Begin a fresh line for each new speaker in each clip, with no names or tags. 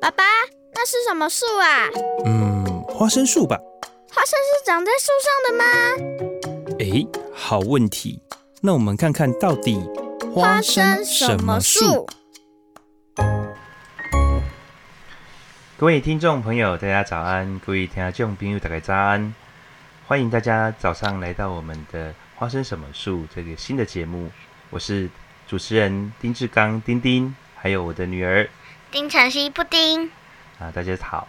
爸爸，那是什么树啊？
嗯，花生树吧。
花生是长在树上的吗？
哎，好问题。那我们看看到底
花生什么树？
各位听众朋友，大家早安！各位听众朋友，大家早安！欢迎大家早上来到我们的花生什么树这个新的节目。我是主持人丁志刚，丁丁，还有我的女儿。
丁晨曦布丁
啊，大家好。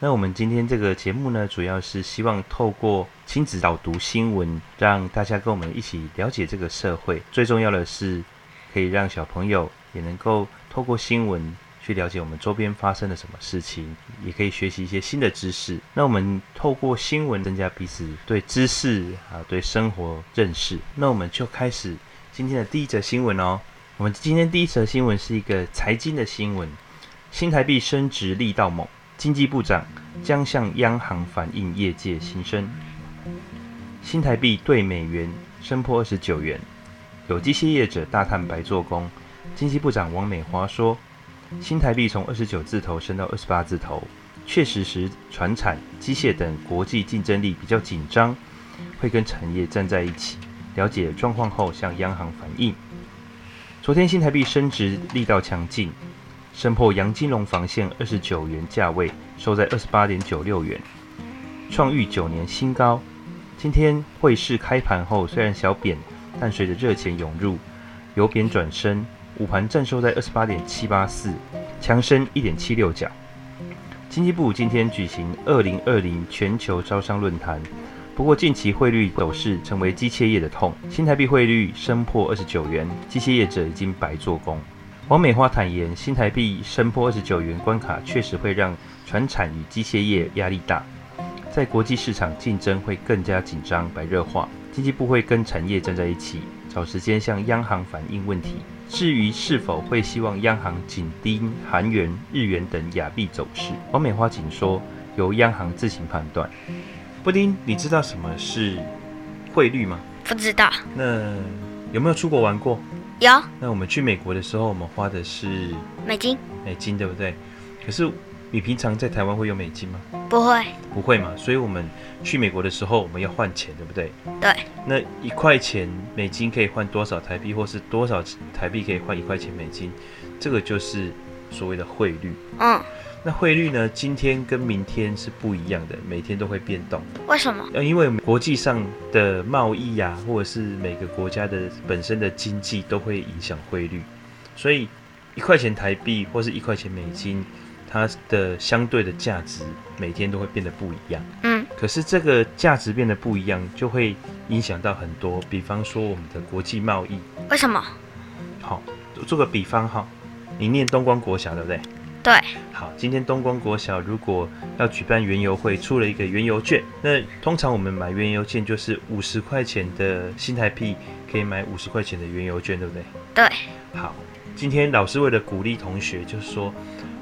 那我们今天这个节目呢，主要是希望透过亲子导读新闻，让大家跟我们一起了解这个社会。最重要的是，可以让小朋友也能够透过新闻去了解我们周边发生了什么事情，也可以学习一些新的知识。那我们透过新闻增加彼此对知识啊、对生活认识。那我们就开始今天的第一则新闻哦。我们今天第一则新闻是一个财经的新闻。新台币升值力道猛，经济部长将向央行反映业界心声。新台币兑美元升破二十九元，有机械业者大叹白做工。经济部长王美华说：“新台币从二十九字头升到二十八字头，确实使传产、机械等国际竞争力比较紧张，会跟产业站在一起，了解状况后向央行反映。”昨天新台币升值力道强劲。升破阳金龙防线二十九元价位，收在二十八点九六元，创逾九年新高。今天汇市开盘后虽然小贬，但随着热钱涌入，由贬转升，午盘站收在二十八点七八四，强升一点七六角。经济部今天举行二零二零全球招商论坛，不过近期汇率走势成为机械业的痛，新台币汇率升破二十九元，机械业者已经白做工。王美花坦言，新台币升破二十九元关卡，确实会让船产与机械业压力大，在国际市场竞争会更加紧张、白热化。经济部会跟产业站在一起，找时间向央行反映问题。至于是否会希望央行紧盯韩元、日元等亚币走势，王美花仅说由央行自行判断。布丁，你知道什么是汇率吗？
不知道。
那有没有出国玩过？
有，
那我们去美国的时候，我们花的是
美金，
美金对不对？可是你平常在台湾会用美金吗？
不会，
不会嘛。所以我们去美国的时候，我们要换钱，对不对？
对。
那一块钱美金可以换多少台币，或是多少台币可以换一块钱美金？这个就是所谓的汇率。嗯。那汇率呢？今天跟明天是不一样的，每天都会变动。
为什么？
因为国际上的贸易呀、啊，或者是每个国家的本身的经济都会影响汇率，所以一块钱台币或是一块钱美金，它的相对的价值每天都会变得不一样。嗯。可是这个价值变得不一样，就会影响到很多，比方说我们的国际贸易。
为什么？
好，做个比方哈，你念东光国小对不对？
对，
好，今天东光国小如果要举办园游会，出了一个园游券，那通常我们买园游券就是五十块钱的新台币可以买五十块钱的园游券，对不对？
对，
好，今天老师为了鼓励同学，就是说，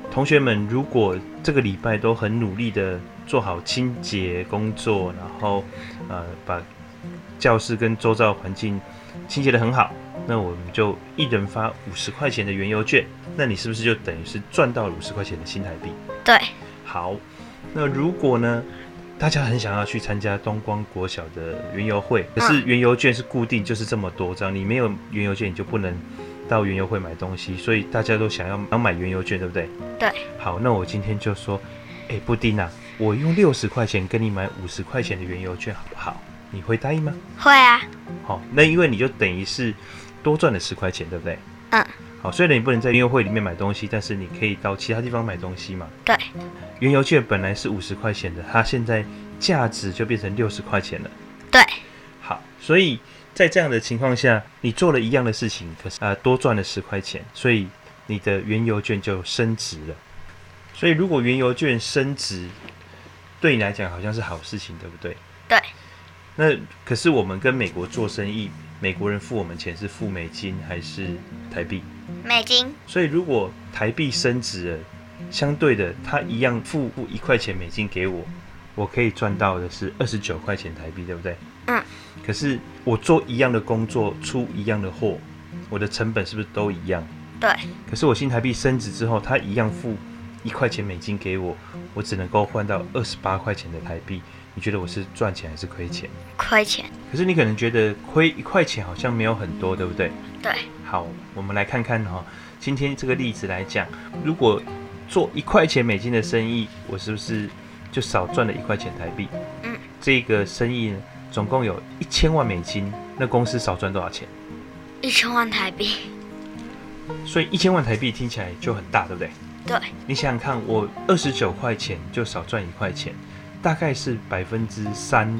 同学们如果这个礼拜都很努力的做好清洁工作，然后呃把教室跟周遭环境清洁的很好。那我们就一人发五十块钱的原油券，那你是不是就等于是赚到了五十块钱的新台币？
对。
好，那如果呢，大家很想要去参加东光国小的原油会，可是原油券是固定，就是这么多张，你没有原油券你就不能到原油会买东西，所以大家都想要要买原油券，对不对？
对。
好，那我今天就说，哎，布丁啊，我用六十块钱跟你买五十块钱的原油券，好不好？你会答应吗？
会啊。
好，那因为你就等于是。多赚了十块钱，对不对？
嗯。
好，虽然你不能在园游会里面买东西，但是你可以到其他地方买东西嘛。
对。
原油券本来是五十块钱的，它现在价值就变成六十块钱了。
对。
好，所以在这样的情况下，你做了一样的事情，可是啊、呃、多赚了十块钱，所以你的原油券就升值了。所以如果原油券升值，对你来讲好像是好事情，对不对？
对。
那可是我们跟美国做生意。美国人付我们钱是付美金还是台币？
美金。
所以如果台币升值了，相对的，他一样付付一块钱美金给我，我可以赚到的是二十九块钱台币，对不对？嗯。可是我做一样的工作，出一样的货，我的成本是不是都一样？
对。
可是我新台币升值之后，他一样付一块钱美金给我，我只能够换到二十八块钱的台币，你觉得我是赚钱还是亏钱？
亏钱。
可是你可能觉得亏一块钱好像没有很多，对不对？
对。
好，我们来看看哈，今天这个例子来讲，如果做一块钱美金的生意，我是不是就少赚了一块钱台币？
嗯。
这个生意呢，总共有一千万美金，那公司少赚多少钱？
一千万台币。
所以一千万台币听起来就很大，对不对？
对。你
想想看，我二十九块钱就少赚一块钱，大概是百分之三，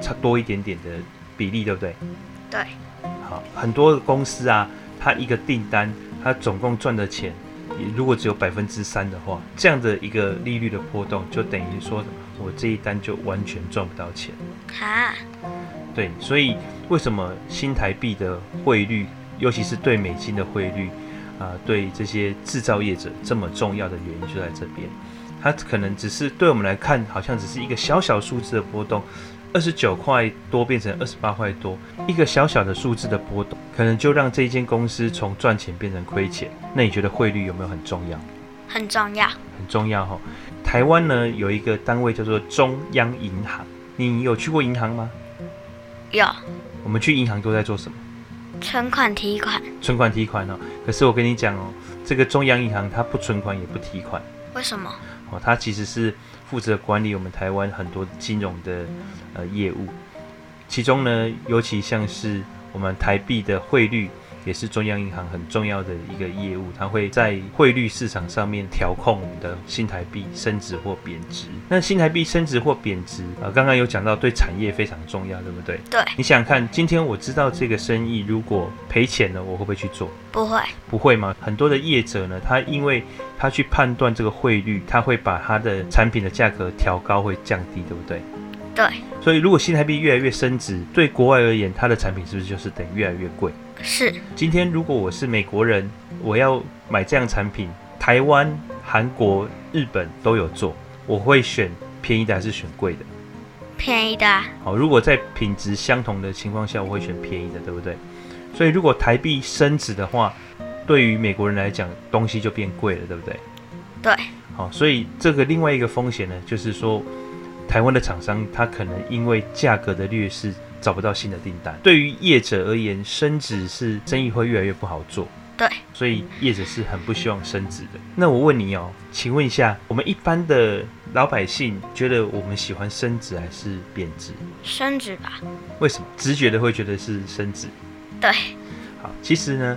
差多一点点的比例，对不对？
对。
好，很多公司啊，它一个订单，它总共赚的钱，如果只有百分之三的话，这样的一个利率的波动，就等于说我这一单就完全赚不到钱。
哈。
对，所以为什么新台币的汇率？尤其是对美金的汇率，啊、呃，对这些制造业者这么重要的原因就在这边。它可能只是对我们来看，好像只是一个小小数字的波动，二十九块多变成二十八块多，一个小小的数字的波动，可能就让这一间公司从赚钱变成亏钱。那你觉得汇率有没有很重要？
很重要，
很重要哈、哦。台湾呢有一个单位叫做中央银行，你有去过银行吗？
有。
我们去银行都在做什么？
存款提款，
存款提款哦。可是我跟你讲哦，这个中央银行它不存款也不提款。
为什么？
哦，它其实是负责管理我们台湾很多金融的呃业务，其中呢，尤其像是我们台币的汇率。也是中央银行很重要的一个业务，它会在汇率市场上面调控我们的新台币升值或贬值。那新台币升值或贬值啊，刚刚有讲到对产业非常重要，对不对？
对。
你想想看，今天我知道这个生意如果赔钱了，我会不会去做？
不会。
不会吗？很多的业者呢，他因为他去判断这个汇率，他会把他的产品的价格调高，会降低，对不对？
对。
所以如果新台币越来越升值，对国外而言，它的产品是不是就是等于越来越贵？
是，
今天如果我是美国人，我要买这样产品，台湾、韩国、日本都有做，我会选便宜的还是选贵的？
便宜的。
好，如果在品质相同的情况下，我会选便宜的，对不对？所以如果台币升值的话，对于美国人来讲，东西就变贵了，对不对？
对。
好，所以这个另外一个风险呢，就是说，台湾的厂商他可能因为价格的劣势。找不到新的订单，对于业者而言，升值是生意会越来越不好做。
对，
所以业者是很不希望升值的。那我问你哦，请问一下，我们一般的老百姓觉得我们喜欢升值还是贬值？
升值吧。
为什么？直觉的会觉得是升值。
对。
好，其实呢，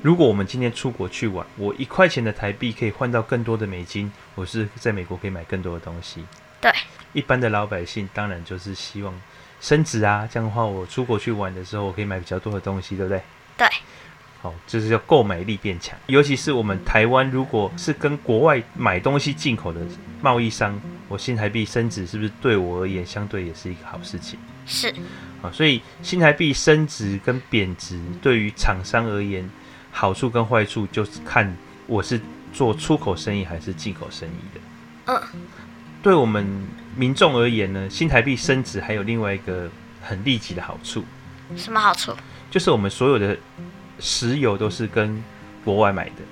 如果我们今天出国去玩，我一块钱的台币可以换到更多的美金，我是在美国可以买更多的东西。
对。
一般的老百姓当然就是希望。升值啊，这样的话，我出国去玩的时候，我可以买比较多的东西，对不对？
对。
好，就是要购买力变强。尤其是我们台湾，如果是跟国外买东西进口的贸易商，我新台币升值，是不是对我而言相对也是一个好事情？
是。
啊，所以新台币升值跟贬值对于厂商而言，好处跟坏处就是看我是做出口生意还是进口生意的。嗯。对我们民众而言呢，新台币升值还有另外一个很立即的好处。
什么好处？
就是我们所有的石油都是跟国外买的。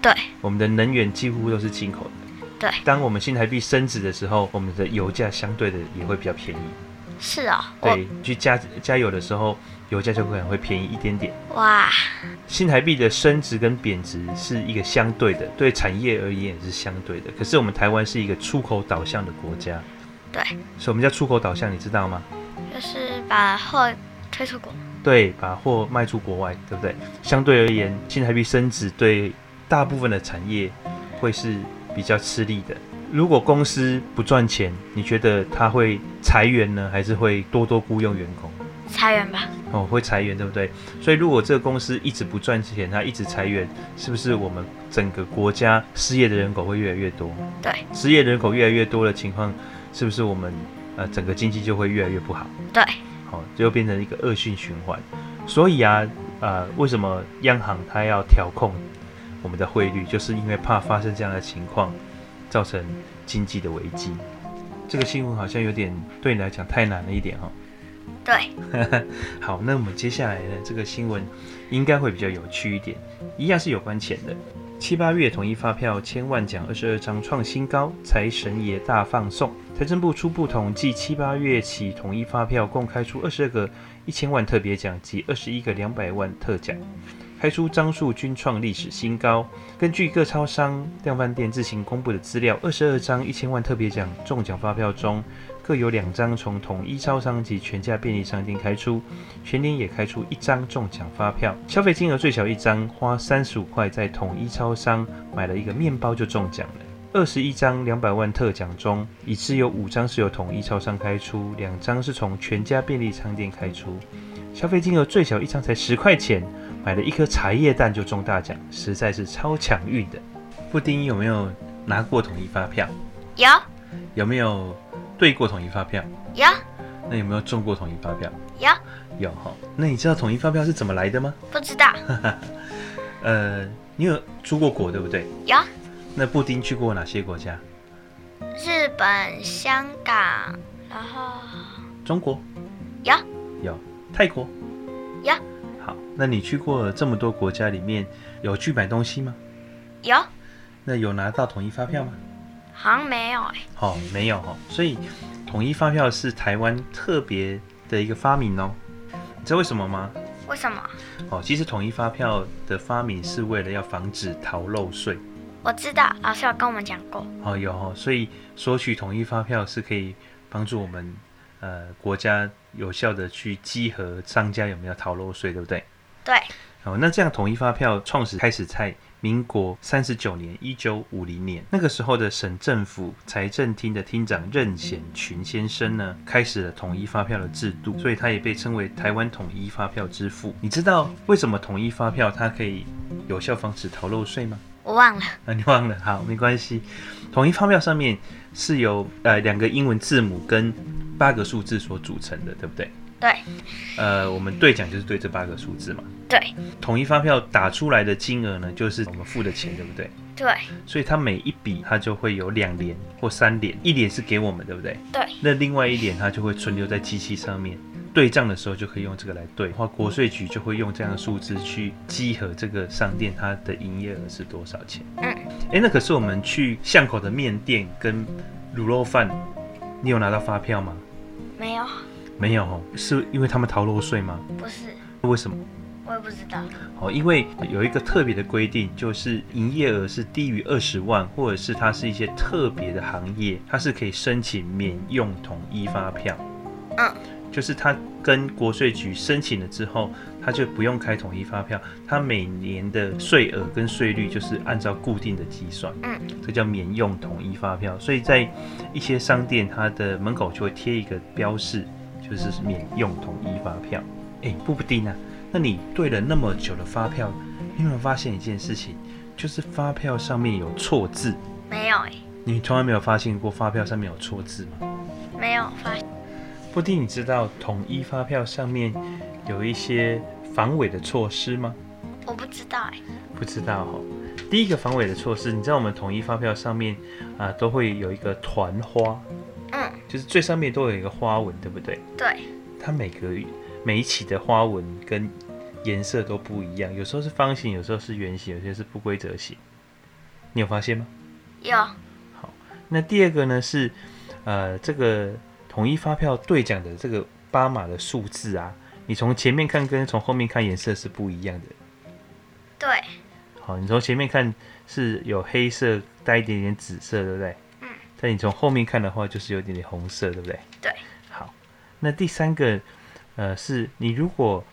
对。我
们的能源几乎都是进口的。
对。当
我们新台币升值的时候，我们的油价相对的也会比较便宜。
是啊、
哦。对，去加加油的时候。油价就可能会便宜一点点。
哇！
新台币的升值跟贬值是一个相对的，对产业而言也是相对的。可是我们台湾是一个出口导向的国家。
对。
什么叫出口导向？你知道吗？
就是把货推出国。
对，把货卖出国外，对不对？相对而言，新台币升值对大部分的产业会是比较吃力的。如果公司不赚钱，你觉得他会裁员呢，还是会多多雇佣员工？
裁员吧。
哦，会裁员，对不对？所以如果这个公司一直不赚钱，它一直裁员，是不是我们整个国家失业的人口会越来越多？
对，
失业人口越来越多的情况，是不是我们呃整个经济就会越来越不好？
对，
好、哦，就变成一个恶性循环。所以啊，呃，为什么央行它要调控我们的汇率，就是因为怕发生这样的情况，造成经济的危机。这个新闻好像有点对你来讲太难了一点哈、哦。
对，
好，那我们接下来呢，这个新闻应该会比较有趣一点，一样是有关钱的。七八月统一发票千万奖二十二张创新高，财神爷大放送。财政部初步统计，七八月起统一发票共开出二十二个一千万特别奖及二十一个两百万特奖，开出张数均创历史新高。根据各超商、量贩店自行公布的资料，二十二张一千万特别奖中奖发票中，各有两张从统一超商及全家便利商店开出，全年也开出一张中奖发票，消费金额最小一张花三十五块，在统一超商买了一个面包就中奖了。二十一张两百万特奖中，已知有五张是由统一超商开出，两张是从全家便利商店开出，消费金额最小一张才十块钱，买了一颗茶叶蛋就中大奖，实在是超强运的。布丁有没有拿过统一发票？
有。
有没有？对过统一发票
有，
那有没有中过统一发票？
有，
有哈。那你知道统一发票是怎么来的吗？
不知道。
呃，你有出过国对不对？
有。
那布丁去过哪些国家？
日本、香港，然后
中国
有，
有泰国
有。
好，那你去过这么多国家里面，有去买东西吗？
有。
那有拿到统一发票吗？
好像没有哎、欸，
哦，没有哦，所以统一发票是台湾特别的一个发明哦。你知道为什么吗？
为什么？
哦，其实统一发票的发明是为了要防止逃漏税。
我知道，老师有跟我们讲过。
哦，有哦，所以索取统一发票是可以帮助我们呃国家有效的去稽核商家有没有逃漏税，对不对？
对。
哦，那这样统一发票创始开始在。民国三十九年，一九五零年，那个时候的省政府财政厅的厅长任显群先生呢，开始了统一发票的制度，所以他也被称为台湾统一发票之父。你知道为什么统一发票它可以有效防止逃漏税吗？
我忘了。
啊，你忘了？好，没关系。统一发票上面是由呃两个英文字母跟八个数字所组成的，对不对？
对，
呃，我们兑奖就是兑这八个数字嘛。
对，
统一发票打出来的金额呢，就是我们付的钱，对不对？
对，
所以它每一笔它就会有两联或三联，一联是给我们，对不对？
对，
那另外一联它就会存留在机器上面，对账的时候就可以用这个来对，话国税局就会用这样的数字去稽核这个商店它的营业额是多少钱。嗯，哎，那可是我们去巷口的面店跟卤肉饭，你有拿到发票吗？
没有。
没有哦，是因为他们逃漏税吗？
不是。
为什么？
我也不知道。
哦，因为有一个特别的规定，就是营业额是低于二十万，或者是它是一些特别的行业，它是可以申请免用统一发票。嗯。就是他跟国税局申请了之后，他就不用开统一发票，他每年的税额跟税率就是按照固定的计算。嗯。这叫免用统一发票，所以在一些商店，它的门口就会贴一个标示。就是免用统一发票，哎，布布丁啊，那你对了那么久的发票，你有没有发现一件事情？就是发票上面有错字。
没有哎。
你从来没有发现过发票上面有错字吗？
没有发现。
布丁，你知道统一发票上面有一些防伪的措施吗？
我不知道哎。
不知道哈。第一个防伪的措施，你知道我们统一发票上面啊都会有一个团花。嗯，就是最上面都有一个花纹，对不对？
对。
它每个每一期的花纹跟颜色都不一样，有时候是方形，有时候是圆形，有些是不规则形。你有发现吗？
有。
好，那第二个呢是，呃，这个统一发票兑奖的这个八码的数字啊，你从前面看跟从后面看颜色是不一样的。
对。
好，你从前面看是有黑色带一点点紫色，对不对？但你从后面看的话，就是有点点红色，对不对？
对。
好，那第三个，呃，是你如果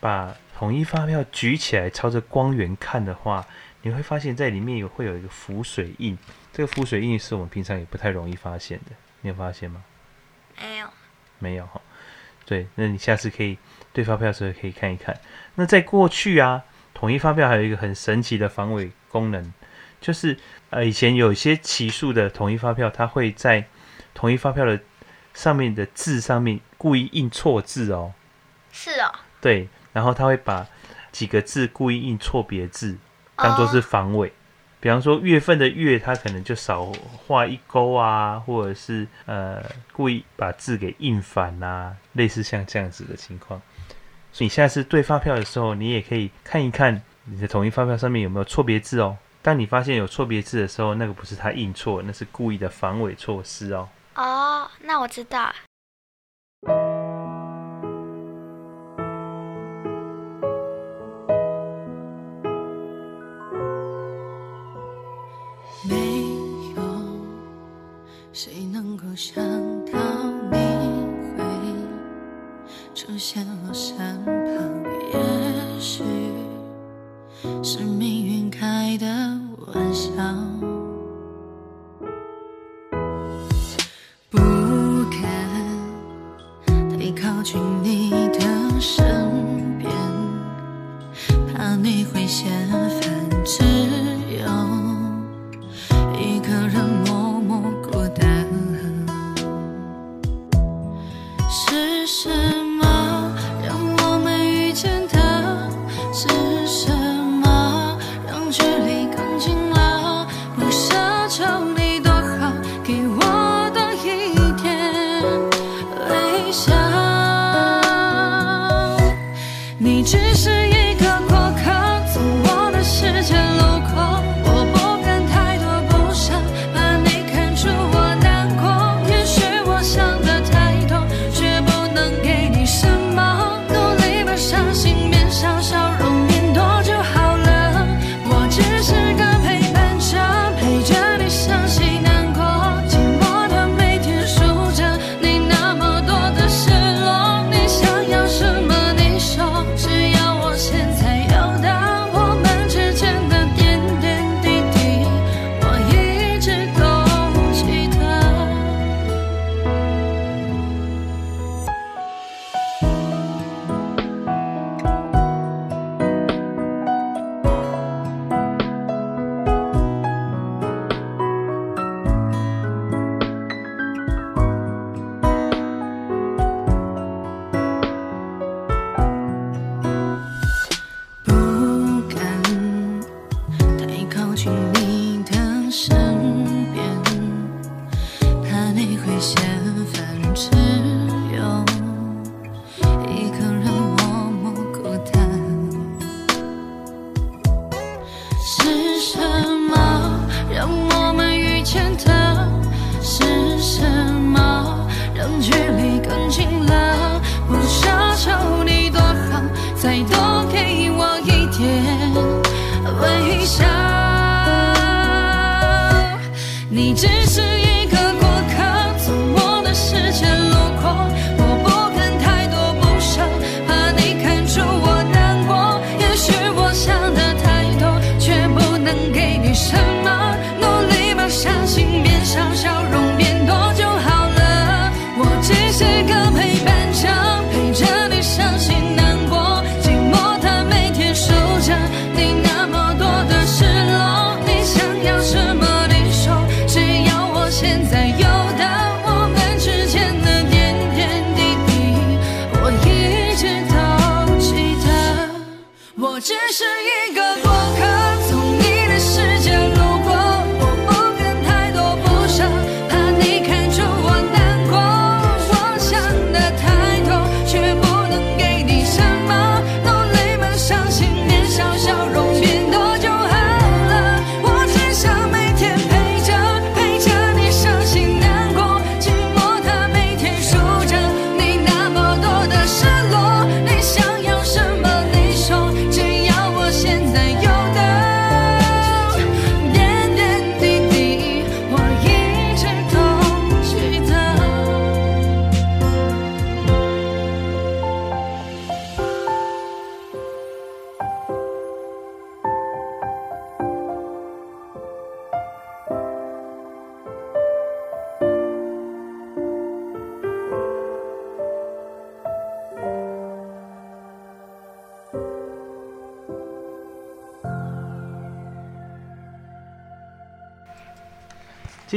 把统一发票举起来，朝着光源看的话，你会发现在里面有会有一个浮水印。这个浮水印是我们平常也不太容易发现的，你有发现吗？
没有。
没有哈。对，那你下次可以对发票的时候可以看一看。那在过去啊，统一发票还有一个很神奇的防伪功能。就是呃，以前有一些奇数的统一发票，它会在统一发票的上面的字上面故意印错字哦。
是哦。
对，然后他会把几个字故意印错别字，当做是防伪。Oh. 比方说月份的月，它可能就少画一勾啊，或者是呃故意把字给印反啊，类似像这样子的情况。所以你下次对发票的时候，你也可以看一看你的统一发票上面有没有错别字哦。当你发现有错别字的时候，那个不是他印错，那是故意的防伪措施哦。
哦，那我知道。
没有谁能够想到你会出现我身旁，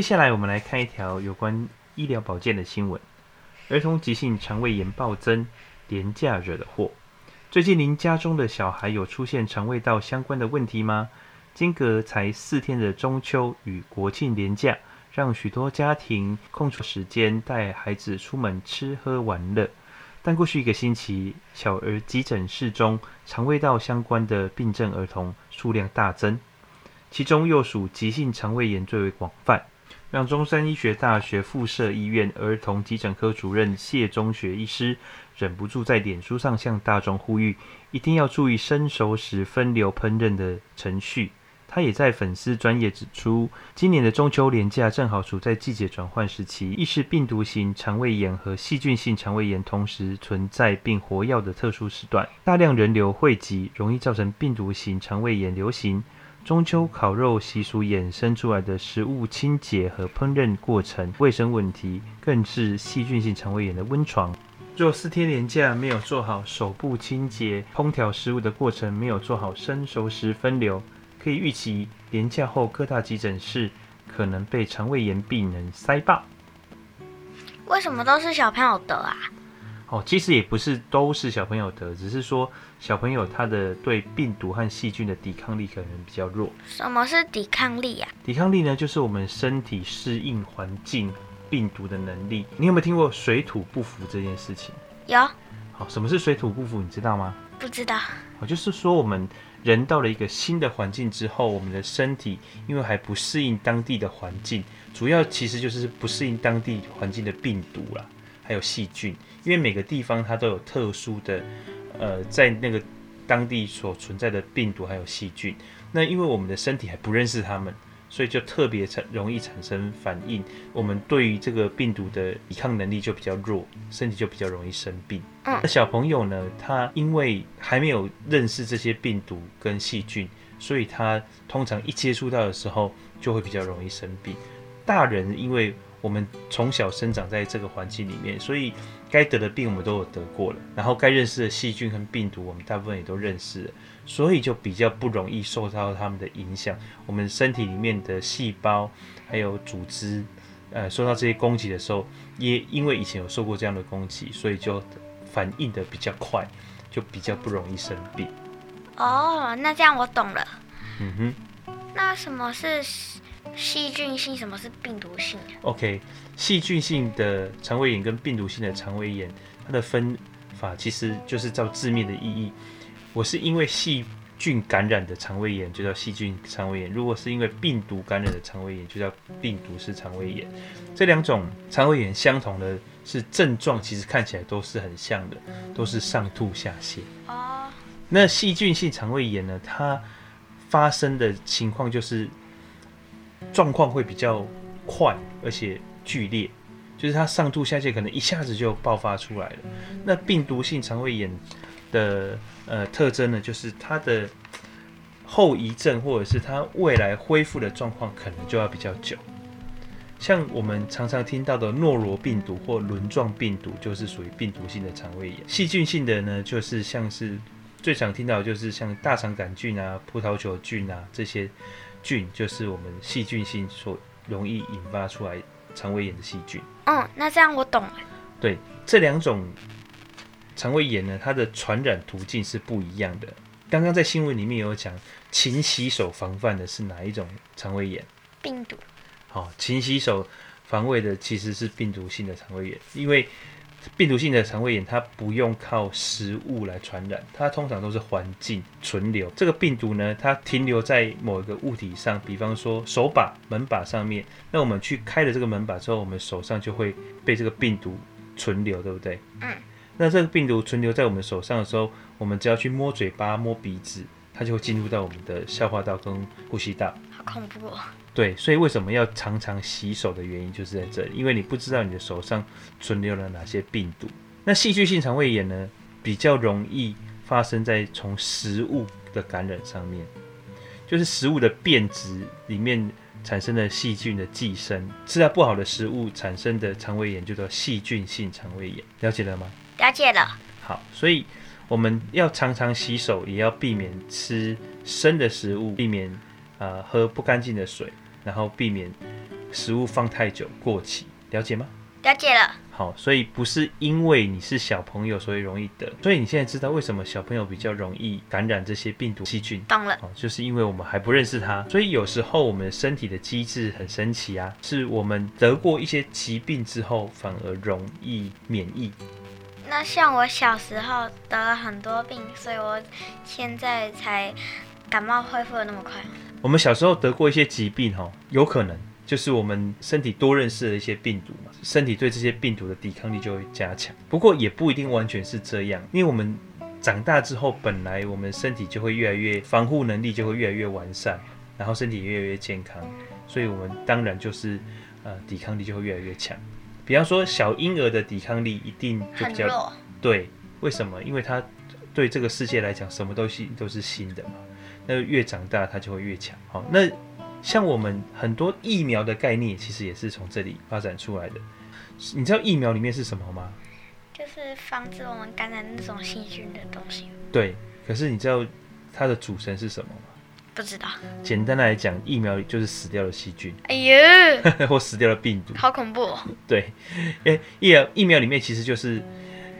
接下来，我们来看一条有关医疗保健的新闻：儿童急性肠胃炎暴增，廉价惹的祸。最近您家中的小孩有出现肠胃道相关的问题吗？间隔才四天的中秋与国庆连假，让许多家庭空出时间带孩子出门吃喝玩乐。但过去一个星期，小儿急诊室中肠胃道相关的病症儿童数量大增。其中又属急性肠胃炎最为广泛，让中山医学大学附设医院儿童急诊科主任谢中学医师忍不住在脸书上向大众呼吁，一定要注意生熟食分流烹饪的程序。他也在粉丝专页指出，今年的中秋连假正好处在季节转换时期，亦是病毒性肠胃炎和细菌性肠胃炎同时存在并活跃的特殊时段，大量人流汇集，容易造成病毒性肠胃炎流行。中秋烤肉习俗衍生出来的食物清洁和烹饪过程卫生问题，更是细菌性肠胃炎的温床。若四天连假没有做好手部清洁，烹调食物的过程没有做好生熟食分流。可以预期，连假后各大急诊室可能被肠胃炎病人塞爆。
为什么都是小朋友得啊？
哦，其实也不是都是小朋友得，只是说小朋友他的对病毒和细菌的抵抗力可能比较弱。
什么是抵抗力呀？
抵抗力呢，就是我们身体适应环境病毒的能力。你有没有听过水土不服这件事情？
有。
好，什么是水土不服？你知道吗？
不知道。
哦，就是说我们。人到了一个新的环境之后，我们的身体因为还不适应当地的环境，主要其实就是不适应当地环境的病毒啦，还有细菌。因为每个地方它都有特殊的，呃，在那个当地所存在的病毒还有细菌。那因为我们的身体还不认识它们。所以就特别产容易产生反应，我们对于这个病毒的抵抗能力就比较弱，身体就比较容易生病。嗯，那小朋友呢，他因为还没有认识这些病毒跟细菌，所以他通常一接触到的时候就会比较容易生病。大人因为我们从小生长在这个环境里面，所以该得的病我们都有得过了，然后该认识的细菌和病毒我们大部分也都认识了。所以就比较不容易受到他们的影响。我们身体里面的细胞还有组织，呃，受到这些攻击的时候，也因为以前有受过这样的攻击，所以就反应的比较快，就比较不容易生病。
哦，那这样我懂了。
嗯哼。
那什么是细菌性？什么是病毒性
？OK，细菌性的肠胃炎跟病毒性的肠胃炎，它的分法其实就是照字面的意义。我是因为细菌感染的肠胃炎，就叫细菌肠胃炎；如果是因为病毒感染的肠胃炎，就叫病毒式肠胃炎。这两种肠胃炎相同的是症状，其实看起来都是很像的，都是上吐下泻。哦。那细菌性肠胃炎呢？它发生的情况就是状况会比较快，而且剧烈，就是它上吐下泻，可能一下子就爆发出来了。那病毒性肠胃炎的呃特征呢，就是它的后遗症或者是它未来恢复的状况可能就要比较久。像我们常常听到的诺罗病毒或轮状病毒，就是属于病毒性的肠胃炎。细菌性的呢，就是像是最常听到就是像大肠杆菌啊、葡萄球菌啊这些菌，就是我们细菌性所容易引发出来肠胃炎的细菌。
嗯，那这样我懂了。
对，这两种。肠胃炎呢，它的传染途径是不一样的。刚刚在新闻里面有讲，勤洗手防范的是哪一种肠胃炎？
病毒。
好、哦，勤洗手防卫的其实是病毒性的肠胃炎，因为病毒性的肠胃炎它不用靠食物来传染，它通常都是环境存留。这个病毒呢，它停留在某一个物体上，比方说手把、门把上面。那我们去开了这个门把之后，我们手上就会被这个病毒存留，对不对？嗯。那这个病毒存留在我们手上的时候，我们只要去摸嘴巴、摸鼻子，它就会进入到我们的消化道跟呼吸道。
好恐怖哦！
对，所以为什么要常常洗手的原因就是在这里，因为你不知道你的手上存留了哪些病毒。那细菌性肠胃炎呢，比较容易发生在从食物的感染上面，就是食物的变质里面产生的细菌的寄生，吃到不好的食物产生的肠胃炎就叫细菌性肠胃炎。了解了吗？
了解了。
好，所以我们要常常洗手，也要避免吃生的食物，避免啊、呃、喝不干净的水，然后避免食物放太久过期。了解吗？
了解了。
好，所以不是因为你是小朋友所以容易得，所以你现在知道为什么小朋友比较容易感染这些病毒细菌。
懂了。
哦，就是因为我们还不认识它，所以有时候我们身体的机制很神奇啊，是我们得过一些疾病之后反而容易免疫。
那像我小时候得了很多病，所以我现在才感冒恢复的那么快。
我们小时候得过一些疾病，哈，有可能就是我们身体多认识了一些病毒嘛，身体对这些病毒的抵抗力就会加强。不过也不一定完全是这样，因为我们长大之后，本来我们身体就会越来越防护能力就会越来越完善，然后身体越来越健康，所以我们当然就是呃抵抗力就会越来越强。比方说小婴儿的抵抗力一定就比较弱，对，为什么？因为他对这个世界来讲，什么东西都是新的嘛。那越长大，它就会越强。好，那像我们很多疫苗的概念，其实也是从这里发展出来的。你知道疫苗里面是什么吗？
就是防止我们感染那种细菌的东西。
对，可是你知道它的组成是什么吗？
不知道。
简单来讲，疫苗就是死掉的细菌。
哎呦，
或死掉的病毒。
好恐怖哦。
对，诶，疫苗疫苗里面其实就是，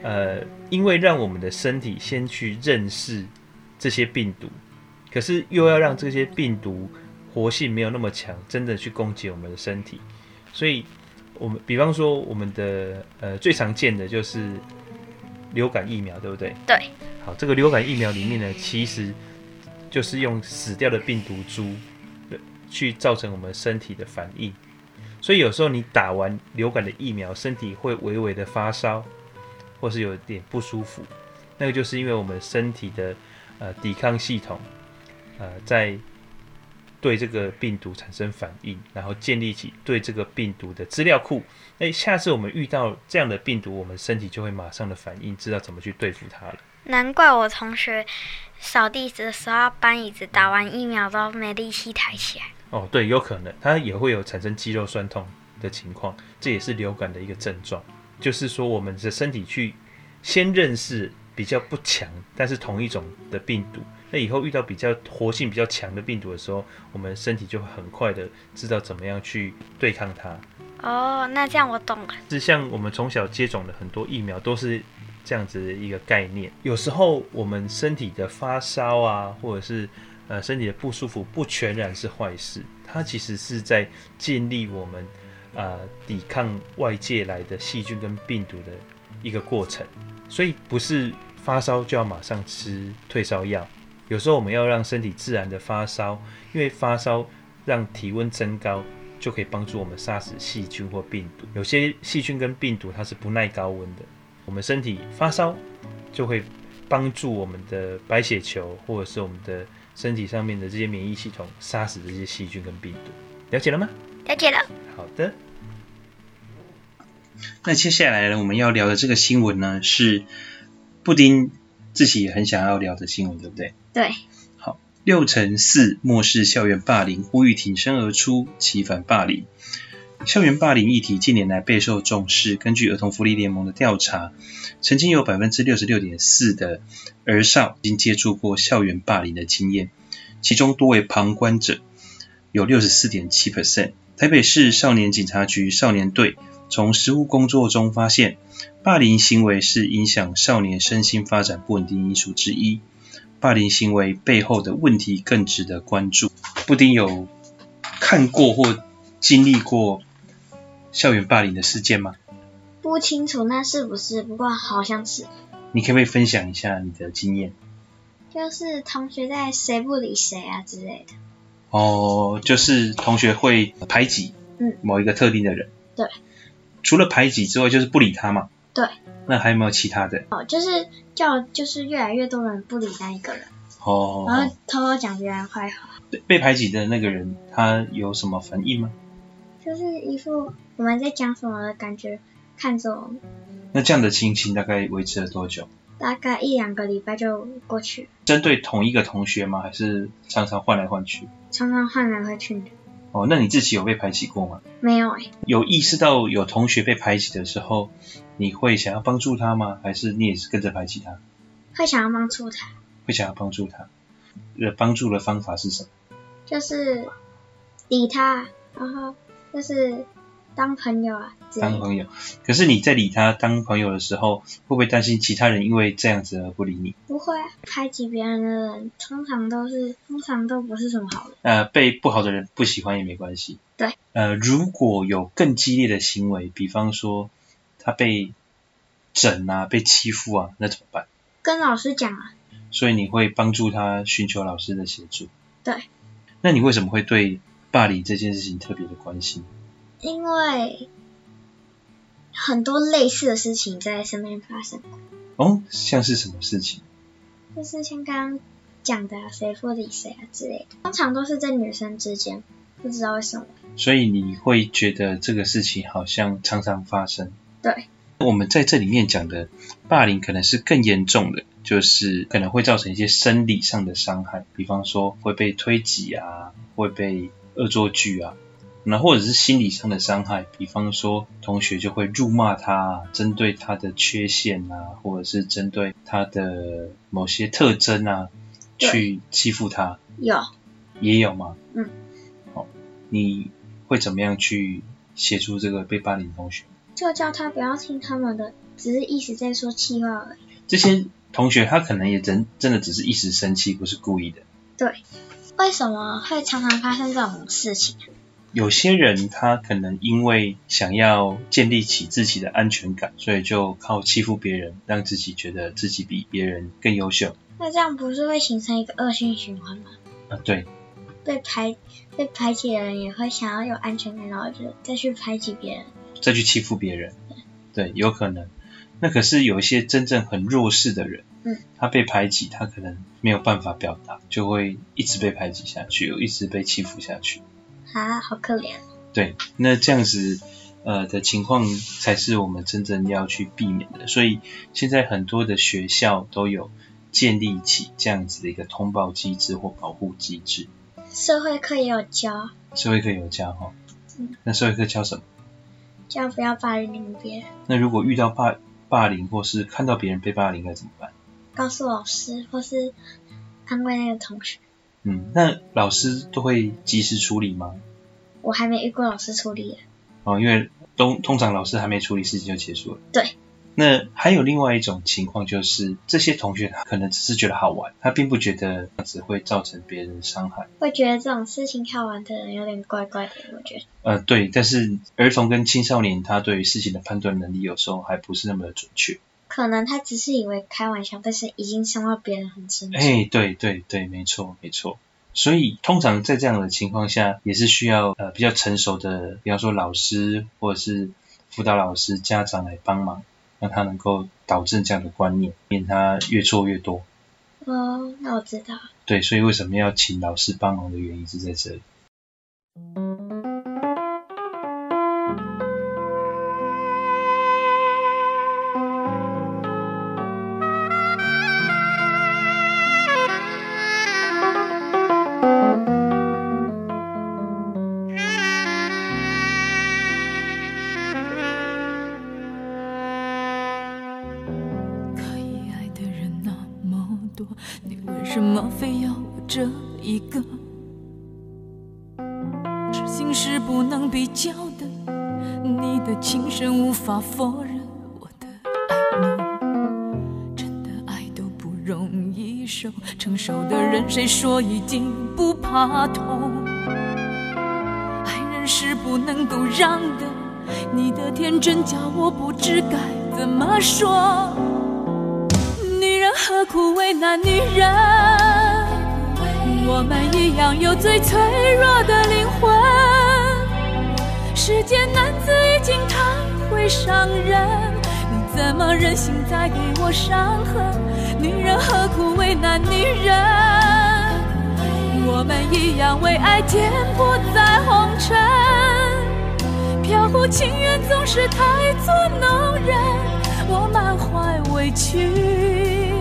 呃，因为让我们的身体先去认识这些病毒。可是又要让这些病毒活性没有那么强，真的去攻击我们的身体，所以我们比方说我们的呃最常见的就是流感疫苗，对不对？
对。
好，这个流感疫苗里面呢，其实就是用死掉的病毒株去造成我们身体的反应，所以有时候你打完流感的疫苗，身体会微微的发烧，或是有点不舒服，那个就是因为我们身体的呃抵抗系统。呃，在对这个病毒产生反应，然后建立起对这个病毒的资料库。那，下次我们遇到这样的病毒，我们身体就会马上的反应，知道怎么去对付它了。
难怪我同学扫地的时候要搬椅子，打完疫苗都没力气抬起来。
哦，对，有可能，它也会有产生肌肉酸痛的情况，这也是流感的一个症状。就是说，我们的身体去先认识比较不强，但是同一种的病毒。那以后遇到比较活性比较强的病毒的时候，我们身体就会很快的知道怎么样去对抗它。
哦，那这样我懂了。
是像我们从小接种的很多疫苗都是这样子的一个概念。有时候我们身体的发烧啊，或者是呃身体的不舒服，不全然是坏事，它其实是在建立我们呃抵抗外界来的细菌跟病毒的一个过程。所以不是发烧就要马上吃退烧药。有时候我们要让身体自然的发烧，因为发烧让体温增高，就可以帮助我们杀死细菌或病毒。有些细菌跟病毒它是不耐高温的，我们身体发烧就会帮助我们的白血球或者是我们的身体上面的这些免疫系统杀死这些细菌跟病毒。了解了吗？
了解了。
好的。
那接下来呢，我们要聊的这个新闻呢，是布丁。自己也很想要聊的新闻，对不对？
对。
好，六成四漠视校园霸凌，呼吁挺身而出，齐反霸凌。校园霸凌议题近年来备受重视。根据儿童福利联盟的调查，曾经有百分之六十六点四的儿少已经接触过校园霸凌的经验，其中多为旁观者，有六十四点七 percent。台北市少年警察局少年队从实务工作中发现。霸凌行为是影响少年身心发展不稳定因素之一。霸凌行为背后的问题更值得关注。布丁有看过或经历过校园霸凌的事件吗？
不清楚那是不是，不过好像是。
你可不可以分享一下你的经验？
就是同学在谁不理谁啊之类的。
哦，就是同学会排挤嗯某一个特定的人。
嗯、对。
除了排挤之外，就是不理他嘛。
对，
那还有没有其他的？
哦，就是叫，就是越来越多人不理那一个人，
哦，
然后偷偷讲别人坏话。
被排挤的那个人，他有什么反应吗？
就是一副我们在讲什么的感觉，看着我们。
那这样的情形大概维持了多久？
大概一两个礼拜就过去。
针对同一个同学吗？还是常常换来换去？
常常换来换去。
哦，那你自己有被排挤过吗？
没有哎、欸。
有意识到有同学被排挤的时候，你会想要帮助他吗？还是你也是跟着排挤他？
会想要帮助他。
会想要帮助他。呃，帮助的方法是什么？
就是理他，然后就是。当朋友啊，
当朋友。可是你在理他当朋友的时候，会不会担心其他人因为这样子而不理你？
不会，排挤别人的人通常都是，通常都不是什么好人。
呃，被不好的人不喜欢也没关系。
对。
呃，如果有更激烈的行为，比方说他被整啊，被欺负啊，那怎么办？
跟老师讲啊。
所以你会帮助他寻求老师的协助。
对。
那你为什么会对霸凌这件事情特别的关心？
因为很多类似的事情在身边发生过。
哦，像是什么事情？
就是像刚刚讲的谁不理谁啊之类的，通常都是在女生之间，不知道为什么。
所以你会觉得这个事情好像常常发生。
对。
我们在这里面讲的霸凌可能是更严重的，就是可能会造成一些生理上的伤害，比方说会被推挤啊，会被恶作剧啊，那或者是心理上的伤害，比方说同学就会辱骂他，针对他的缺陷啊，或者是针对他的某些特征啊，去欺负他。
有。
也有吗？
嗯。
好，你会怎么样去协助这个被霸凌同学？
就叫他不要听他们的，只是一直在说气话而已。
这些同学他可能也真真的只是一时生气，不是故意的。
对，为什么会常常发生这种事情？
有些人他可能因为想要建立起自己的安全感，所以就靠欺负别人，让自己觉得自己比别人更优秀。
那这样不是会形成一个恶性循环吗？
啊，对。
被排被排挤的人也会想要有安全感，然后就再去排挤别人。
再去欺负别人，对，有可能。那可是有一些真正很弱势的人，
嗯，他
被排挤，他可能没有办法表达，就会一直被排挤下去，又一直被欺负下去。
啊，好可怜。
对，那这样子呃的情况才是我们真正要去避免的。所以现在很多的学校都有建立起这样子的一个通报机制或保护机制。
社会课也有教。
社会课有教哈。
嗯。
那社会课教什么？
教不要霸凌别人。
那如果遇到霸霸凌，或是看到别人被霸凌，该怎么办？
告诉老师，或是安慰那个同学。
嗯，那老师都会及时处理吗？
我还没遇过老师处理。
哦，因为通通常老师还没处理，事情就结束了。
对。
那还有另外一种情况，就是这些同学他可能只是觉得好玩，他并不觉得这样子会造成别人的伤害。
会觉得这种事情好玩的人有点怪怪的，我觉得。
呃，对，但是儿童跟青少年他对于事情的判断能力有时候还不是那么的准确。
可能他只是以为开玩笑，但是已经伤到别人很深。
哎，对对对，没错没错。所以通常在这样的情况下，也是需要呃比较成熟的，比方说老师或者是辅导老师、家长来帮忙。让他能够导正这样的观念，免他越错越多。
哦，那我知道。
对，所以为什么要请老师帮忙的原因是在
这里。说一定不怕痛？爱人是不能够让的，你的天真叫我不知该怎么说。女人何苦为难女人？我们一样有最脆弱的灵魂。世间男子已经太。会伤人，你怎么忍心再给我伤痕？女人何苦为难女人？我们一样为爱颠簸在红尘，飘忽情缘总是太作弄人。我满怀委屈，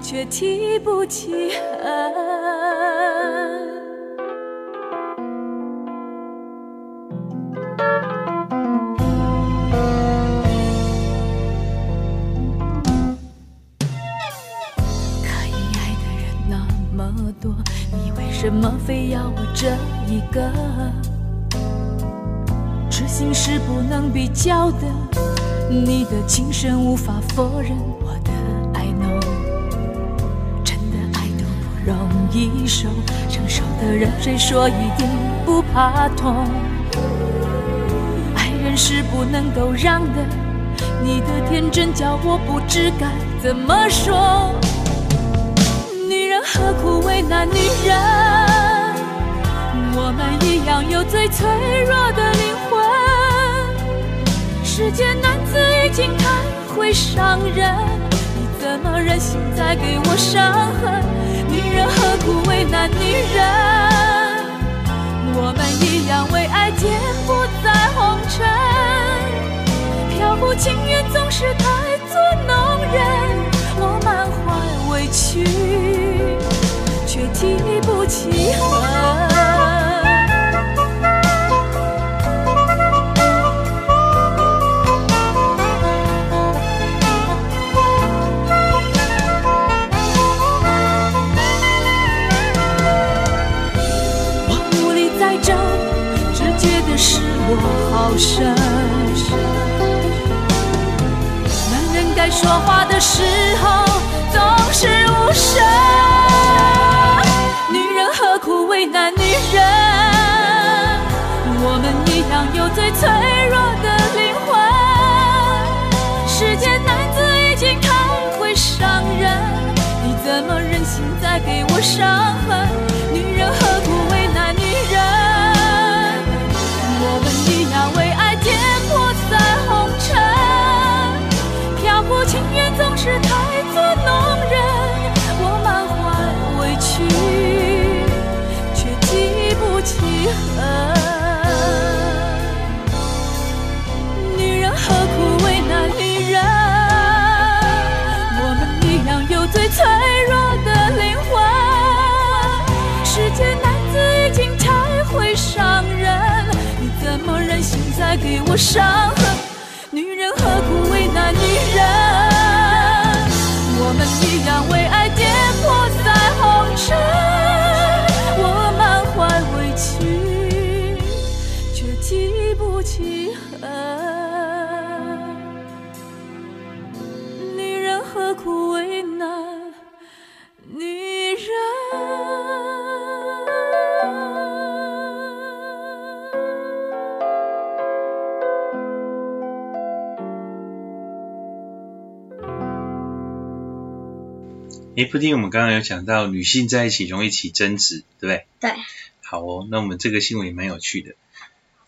却提不起恨。这一个？痴心是不能比较的，你的情深无法否认，我的爱浓，真的爱都不容易受，成熟的人谁说一定不怕痛？爱人是不能够让的，你的天真叫我不知该怎么说。女人何苦为难女人？我们一样有最脆弱的灵魂。世间男子已经太会伤人，你怎么忍心再给我伤痕？女人何苦为难女人？我们一样为爱颠簸在红尘，飘忽情缘总是太作弄人。我满怀委屈，却提不起恨。无声，男人该说话的时候总是无声，女人何苦为难女人？我们一样有最脆弱的灵魂。世间男子已经太会伤人，你怎么忍心再给我伤痕？恨。女人何苦为难女人？我们一样有最脆弱的灵魂。世间男子已经太会伤人，你怎么忍心再给我伤痕？女人何苦为难女人？我们一样为爱
哎，布丁，我们刚刚有讲到女性在一起容易起争执，对不对？
对。
好哦，那我们这个新闻也蛮有趣的。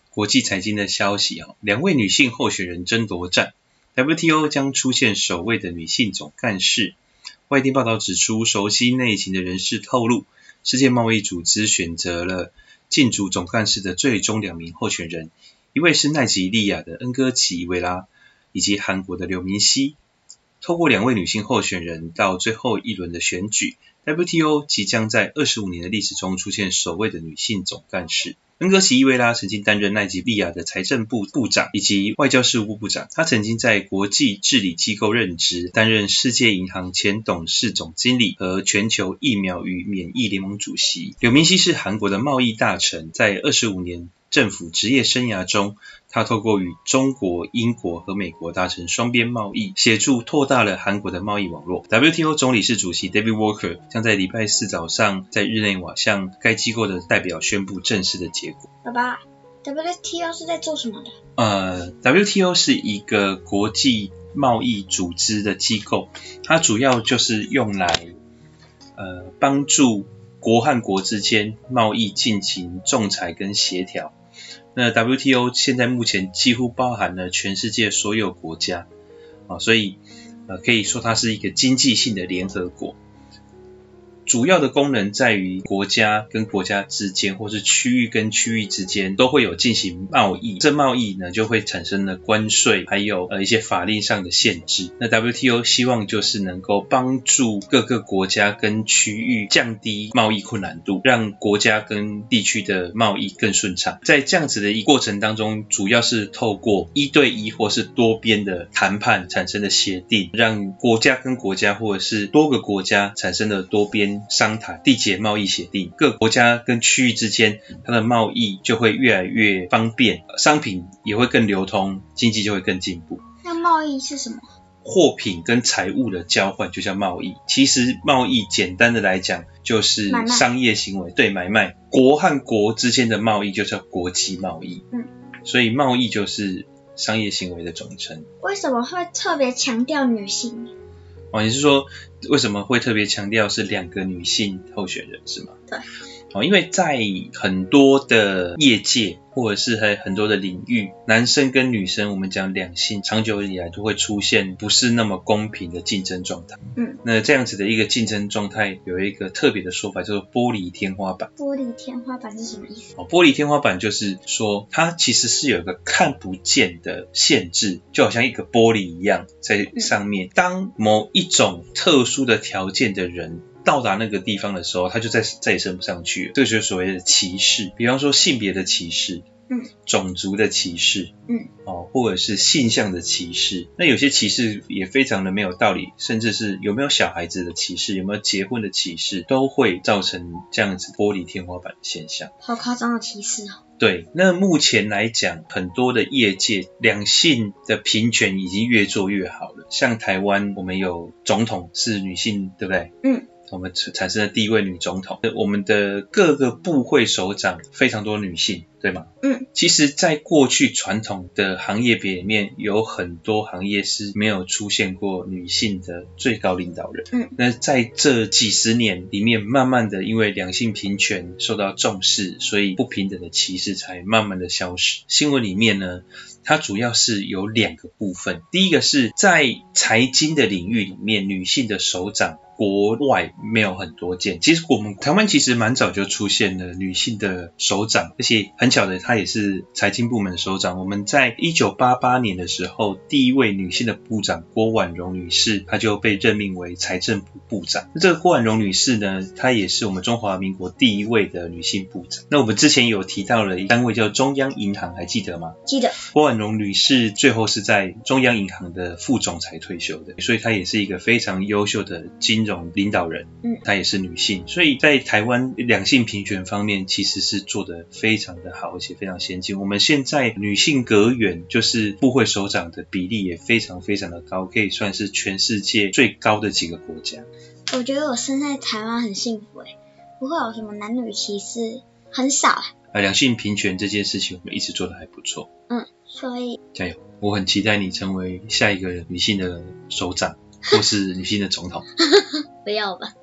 国际财经的消息啊，两位女性候选人争夺战，WTO 将出现首位的女性总干事。外电报道指出，熟悉内情的人士透露，世界贸易组织选择了竞逐总干事的最终两名候选人，一位是奈及利亚的恩哥奇伊维拉，以及韩国的刘明熙。透过两位女性候选人到最后一轮的选举，WTO 即将在二十五年的历史中出现首位的女性总干事。恩格奇伊维拉曾经担任奈及利亚的财政部部长以及外交事务部部长，她曾经在国际治理机构任职，担任世界银行前董事总经理和全球疫苗与免疫联盟主席。柳明熙是韩国的贸易大臣，在二十五年政府职业生涯中，他透过与中国、英国和美国达成双边贸易，协助拓大了韩国的贸易网络。WTO 总理事主席 David Walker 将在礼拜四早上在日内瓦向该机构的代表宣布正式的结果。
爸爸，WTO 是在做什么的？
呃，WTO 是一个国际贸易组织的机构，它主要就是用来呃帮助国和国之间贸易进行仲裁跟协调。那 WTO 现在目前几乎包含了全世界所有国家，啊，所以呃可以说它是一个经济性的联合国。主要的功能在于国家跟国家之间，或是区域跟区域之间都会有进行贸易，这贸易呢就会产生了关税，还有呃一些法令上的限制。那 WTO 希望就是能够帮助各个国家跟区域降低贸易困难度，让国家跟地区的贸易更顺畅。在这样子的一过程当中，主要是透过一对一或是多边的谈判产生的协定，让国家跟国家或者是多个国家产生的多边。商谈缔结贸易协定，各国家跟区域之间，它的贸易就会越来越方便，商品也会更流通，经济就会更进步。
那贸易是什么？
货品跟财物的交换就叫贸易。其实贸易简单的来讲，就是商业行为，对，买卖。国和国之间的贸易就叫国际贸易。嗯，所以贸易就是商业行为的总称。
为什么会特别强调女性？
哦，你是说为什么会特别强调是两个女性候选人是吗？
对。
哦，因为在很多的业界。或者是在很多的领域，男生跟女生，我们讲两性，长久以来都会出现不是那么公平的竞争状态。
嗯，
那这样子的一个竞争状态，有一个特别的说法，叫做玻璃天花板。
玻璃天花板是什么意思？
哦，玻璃天花板就是说，它其实是有一个看不见的限制，就好像一个玻璃一样在上面。当某一种特殊的条件的人，到达那个地方的时候，他就再再也升不上去了。这个就是所谓的歧视，比方说性别的歧视，
嗯，
种族的歧视，
嗯，
哦，或者是性向的歧视。那有些歧视也非常的没有道理，甚至是有没有小孩子的歧视，有没有结婚的歧视，都会造成这样子玻璃天花板的现象。
好夸张的歧视哦。
对，那目前来讲，很多的业界两性的平权已经越做越好了。像台湾，我们有总统是女性，对不对？
嗯。
我们产生了第一位女总统，我们的各个部会首长非常多女性，对吗？
嗯，
其实，在过去传统的行业别里面，有很多行业是没有出现过女性的最高领导人。
嗯，
那在这几十年里面，慢慢的因为两性平权受到重视，所以不平等的歧视才慢慢的消失。新闻里面呢，它主要是有两个部分，第一个是在财经的领域里面，女性的首长。国外没有很多见，其实我们台湾其实蛮早就出现了女性的首长，而且很巧的，她也是财经部门的首长。我们在一九八八年的时候，第一位女性的部长郭婉蓉女士，她就被任命为财政部部长。那这个郭婉蓉女士呢，她也是我们中华民国第一位的女性部长。那我们之前有提到了一单位叫中央银行，还记得吗？
记得。
郭婉蓉女士最后是在中央银行的副总裁退休的，所以她也是一个非常优秀的金。融领导人，
嗯，
她也是女性，所以在台湾两性平权方面其实是做得非常的好，而且非常先进。我们现在女性阁员，就是部会首长的比例也非常非常的高，可以算是全世界最高的几个国家。
我觉得我生在台湾很幸福诶，不会有什么男女歧视，很少。
啊，两性平权这件事情我们一直做的还不错。
嗯，所以
加油！我很期待你成为下一个女性的首长。或是女性的总统，
不要吧。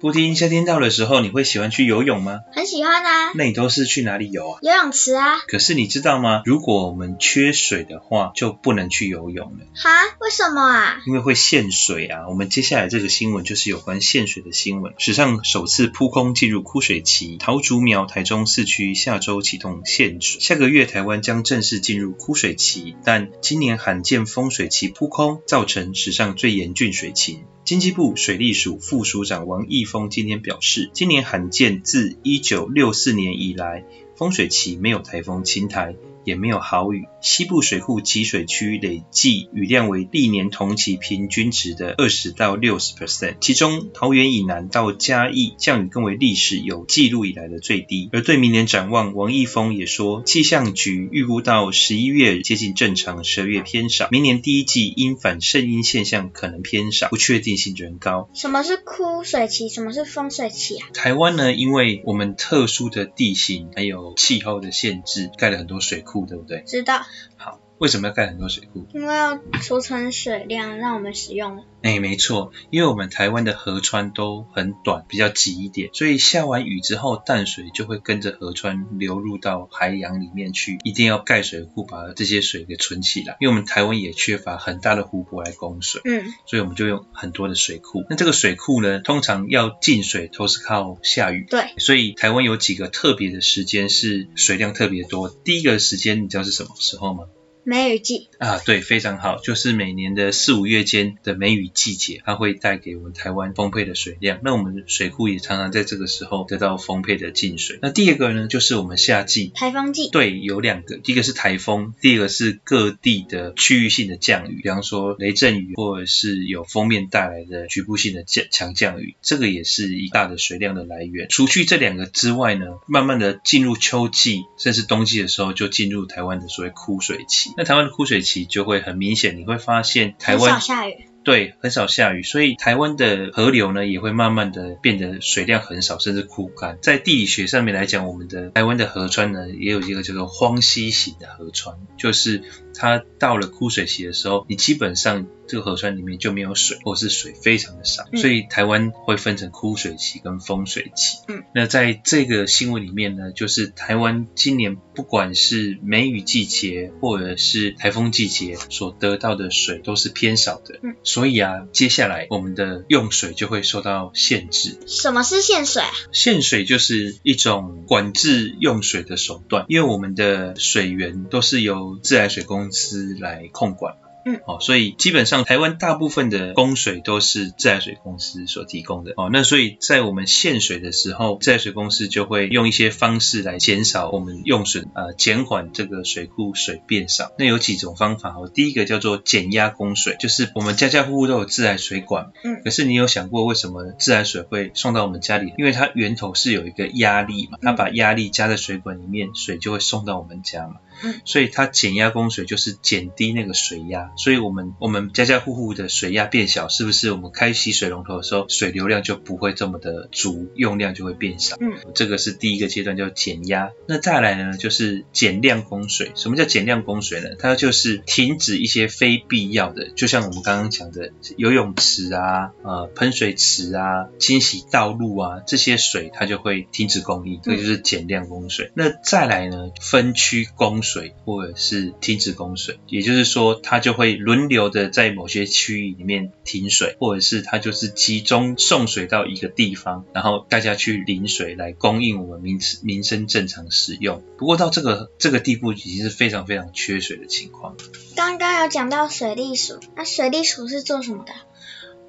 布丁，夏天到的时候，你会喜欢去游泳吗？
很喜欢啊。
那你都是去哪里游啊？
游泳池啊。
可是你知道吗？如果我们缺水的话，就不能去游泳了。
哈？为什么啊？
因为会限水啊。我们接下来这个新闻就是有关限水的新闻。史上首次扑空进入枯水期，桃竹苗、台中市区下周启动限水。下个月台湾将正式进入枯水期，但今年罕见丰水期扑空，造成史上最严峻水情。经济部水利署副署长王义峰今天表示，今年罕见自一九六四年以来，丰水期没有台风侵台。也没有好雨，西部水库集水区累计雨量为历年同期平均值的二十到六十 percent，其中桃园以南到嘉义降雨更为历史有记录以来的最低。而对明年展望，王义峰也说，气象局预估到十一月接近正常，十二月偏少，明年第一季因反圣婴现象可能偏少，不确定性仍高。
什么是枯水期？什么是丰水期啊？
台湾呢，因为我们特殊的地形还有气候的限制，盖了很多水库。对不对？
知道。
好。为什么要盖很多水库？
因为要储存水量，让我们使用。
哎，没错，因为我们台湾的河川都很短，比较急一点，所以下完雨之后，淡水就会跟着河川流入到海洋里面去。一定要盖水库，把这些水给存起来。因为我们台湾也缺乏很大的湖泊来供水，
嗯，
所以我们就用很多的水库。那这个水库呢，通常要进水都是靠下雨。
对，
所以台湾有几个特别的时间是水量特别多。第一个时间你知道是什么时候吗？
梅雨季
啊，对，非常好，就是每年的四五月间的梅雨季节，它会带给我们台湾丰沛的水量。那我们水库也常常在这个时候得到丰沛的进水。那第二个呢，就是我们夏季
台风季，
对，有两个，第一个是台风，第二个是各地的区域性的降雨，比方说雷阵雨，或者是有锋面带来的局部性的降强降雨，这个也是一大的水量的来源。除去这两个之外呢，慢慢的进入秋季，甚至冬季的时候，就进入台湾的所谓枯水期。那台湾的枯水期就会很明显，你会发现台湾。
下雨。
对，很少下雨，所以台湾的河流呢也会慢慢的变得水量很少，甚至枯干。在地理学上面来讲，我们的台湾的河川呢也有一个叫做荒溪型的河川，就是它到了枯水期的时候，你基本上这个河川里面就没有水，或是水非常的少，所以台湾会分成枯水期跟丰水期。嗯，那在这个新闻里面呢，就是台湾今年不管是梅雨季节或者是台风季节所得到的水都是偏少的。嗯，所以啊，接下来我们的用水就会受到限制。
什么是限水啊？
限水就是一种管制用水的手段，因为我们的水源都是由自来水公司来控管。嗯，哦，所以基本上台湾大部分的供水都是自来水公司所提供的。哦，那所以在我们限水的时候，自来水公司就会用一些方式来减少我们用水，呃，减缓这个水库水变少。那有几种方法哦，第一个叫做减压供水，就是我们家家户户都有自来水管，嗯，可是你有想过为什么自来水会送到我们家里？因为它源头是有一个压力嘛，它把压力加在水管里面，水就会送到我们家嘛。嗯，所以它减压供水就是减低那个水压，所以我们我们家家户户的水压变小，是不是我们开洗水龙头的时候，水流量就不会这么的足，用量就会变少？嗯，这个是第一个阶段叫减压。那再来呢，就是减量供水。什么叫减量供水呢？它就是停止一些非必要的，就像我们刚刚讲的游泳池啊、呃喷水池啊、清洗道路啊这些水，它就会停止供应，这就是减量供水。那再来呢，分区供水。水或者是停止供水，也就是说，它就会轮流的在某些区域里面停水，或者是它就是集中送水到一个地方，然后大家去领水来供应我们民民生正常使用。不过到这个这个地步，已经是非常非常缺水的情况。
刚刚有讲到水利署，那水利署是做什么的？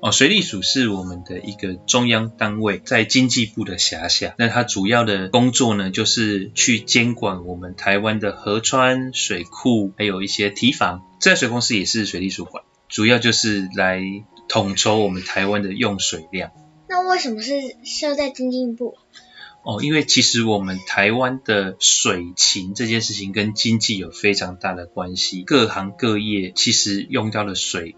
哦，水利署是我们的一个中央单位，在经济部的辖下。那它主要的工作呢，就是去监管我们台湾的河川、水库，还有一些堤防。自来水公司也是水利署管，主要就是来统筹我们台湾的用水量。
那为什么是设在经济部？
哦，因为其实我们台湾的水情这件事情跟经济有非常大的关系，各行各业其实用到的水。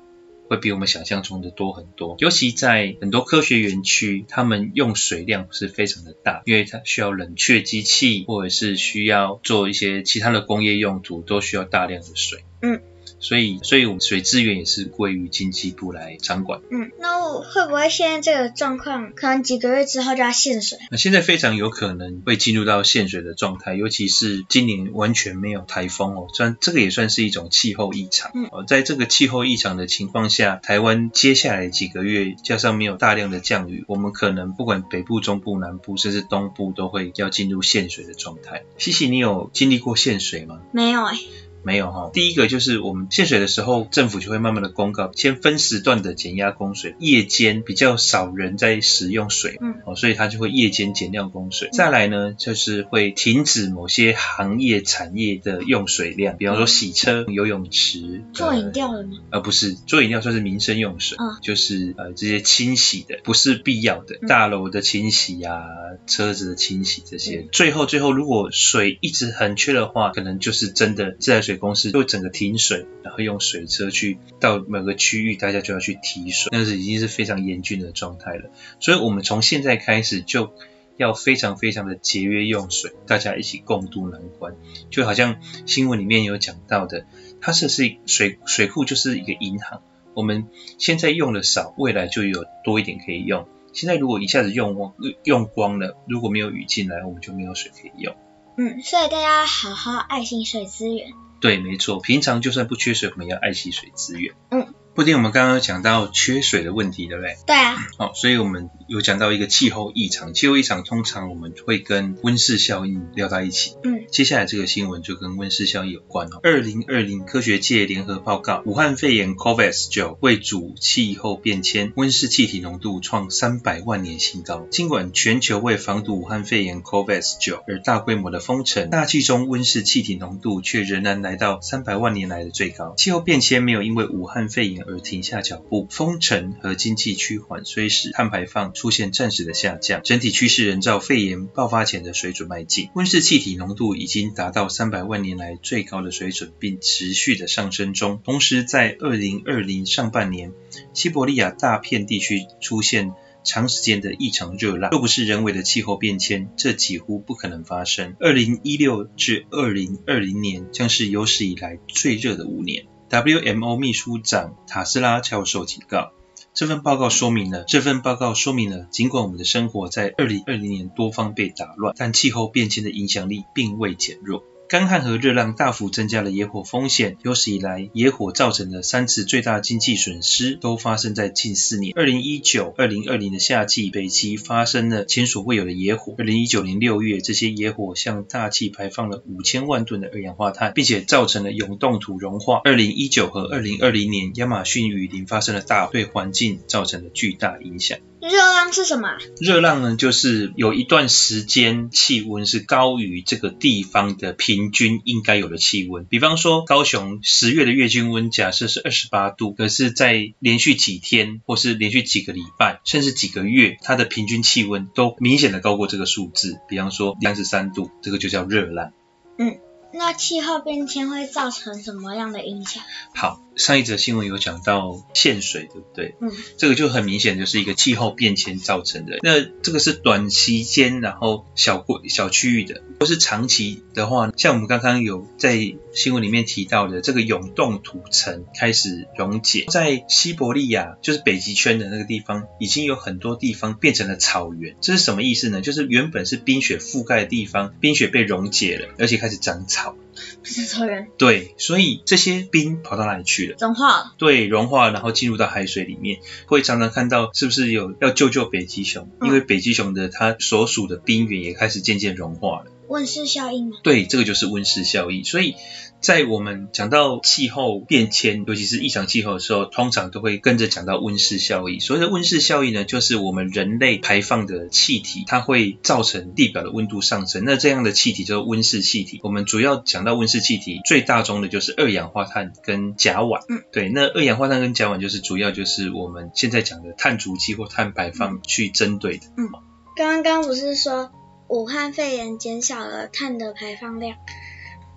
会比我们想象中的多很多，尤其在很多科学园区，他们用水量是非常的大，因为它需要冷却机器，或者是需要做一些其他的工业用途，都需要大量的水。嗯。所以，所以我们水资源也是归于经济部来掌管。嗯，
那我会不会现在这个状况，可能几个月之后就要限水？
那现在非常有可能会进入到限水的状态，尤其是今年完全没有台风哦，算这个也算是一种气候异常。嗯，哦，在这个气候异常的情况下，台湾接下来几个月加上没有大量的降雨，我们可能不管北部、中部、南部，甚至东部，都会要进入限水的状态。西西，你有经历过限水吗？
没有哎。
没有哈，第一个就是我们限水的时候，政府就会慢慢的公告，先分时段的减压供水，夜间比较少人在使用水，嗯，哦，所以它就会夜间减量供水。再来呢，就是会停止某些行业产业的用水量，比方说洗车、游泳池。
做饮料了吗？
呃，不是，做饮料算是民生用水，嗯，就是呃这些清洗的，不是必要的，大楼的清洗啊，车子的清洗这些。最后最后，如果水一直很缺的话，可能就是真的自来水。水公司就整个停水，然后用水车去到某个区域，大家就要去提水，那是已经是非常严峻的状态了。所以，我们从现在开始就要非常非常的节约用水，大家一起共度难关。就好像新闻里面有讲到的，它是是水水库就是一个银行，我们现在用的少，未来就有多一点可以用。现在如果一下子用光用光了，如果没有雨进来，我们就没有水可以用。
嗯，所以大家好好爱惜水资源。
对，没错，平常就算不缺水，我们也要爱惜水资源。嗯。布丁，我们刚刚有讲到缺水的问题，对不对？
对啊。
好，所以我们有讲到一个气候异常，气候异常通常我们会跟温室效应聊到一起。嗯。接下来这个新闻就跟温室效应有关哦。二零二零科学界联合报告，武汉肺炎 COVID-19 为主气候变迁，温室气体浓度创三百万年新高。尽管全球为防堵武汉肺炎 COVID-19 而大规模的封城，大气中温室气体浓度却仍然来到三百万年来的最高。气候变迁没有因为武汉肺炎而停下脚步，封城和经济趋缓，虽使碳排放出现暂时的下降，整体趋势仍照肺炎爆发前的水准迈进。温室气体浓度已经达到三百万年来最高的水准，并持续的上升中。同时，在二零二零上半年，西伯利亚大片地区出现长时间的异常热浪，若不是人为的气候变迁，这几乎不可能发生。二零一六至二零二零年将是有史以来最热的五年。WMO 秘书长塔斯拉教授警告，这份报告说明了，这份报告说明了，尽管我们的生活在二零二零年多方被打乱，但气候变迁的影响力并未减弱。干旱和热浪大幅增加了野火风险，有史以来野火造成的三次最大经济损失都发生在近四年。二零一九、二零二零的夏季，北极发生了前所未有的野火。二零一九年六月，这些野火向大气排放了五千万吨的二氧化碳，并且造成了永冻土融化。二零一九和二零二零年，亚马逊雨林发生了大，对环境造成了巨大影响。
热浪是什么？
热浪呢，就是有一段时间气温是高于这个地方的平均应该有的气温。比方说，高雄十月的月均温假设是二十八度，可是，在连续几天或是连续几个礼拜，甚至几个月，它的平均气温都明显的高过这个数字。比方说三十三度，这个就叫热浪。
嗯，那气候变迁会造成什么样的影响？
好。上一则新闻有讲到限水，对不对？
嗯，
这个就很明显就是一个气候变迁造成的。那这个是短期间，然后小过小区域的，或是长期的话，像我们刚刚有在新闻里面提到的，这个永冻土层开始溶解，在西伯利亚，就是北极圈的那个地方，已经有很多地方变成了草原。这是什么意思呢？就是原本是冰雪覆盖的地方，冰雪被溶解了，而且开始长草。
不是草原。
对，所以这些冰跑到哪里去了？
融化了。
对，融化，然后进入到海水里面，会常常看到是不是有要救救北极熊？因为北极熊的它所属的冰原也开始渐渐融化了。
温室效应吗？
对，这个就是温室效应。所以在我们讲到气候变迁，尤其是异常气候的时候，通常都会跟着讲到温室效应。所谓的温室效应呢，就是我们人类排放的气体，它会造成地表的温度上升。那这样的气体就是温室气体。我们主要讲到温室气体，最大宗的就是二氧化碳跟甲烷。
嗯，
对，那二氧化碳跟甲烷就是主要就是我们现在讲的碳足迹或碳排放去针对的。
嗯，刚刚不是说，武汉肺炎减少了碳的排放量，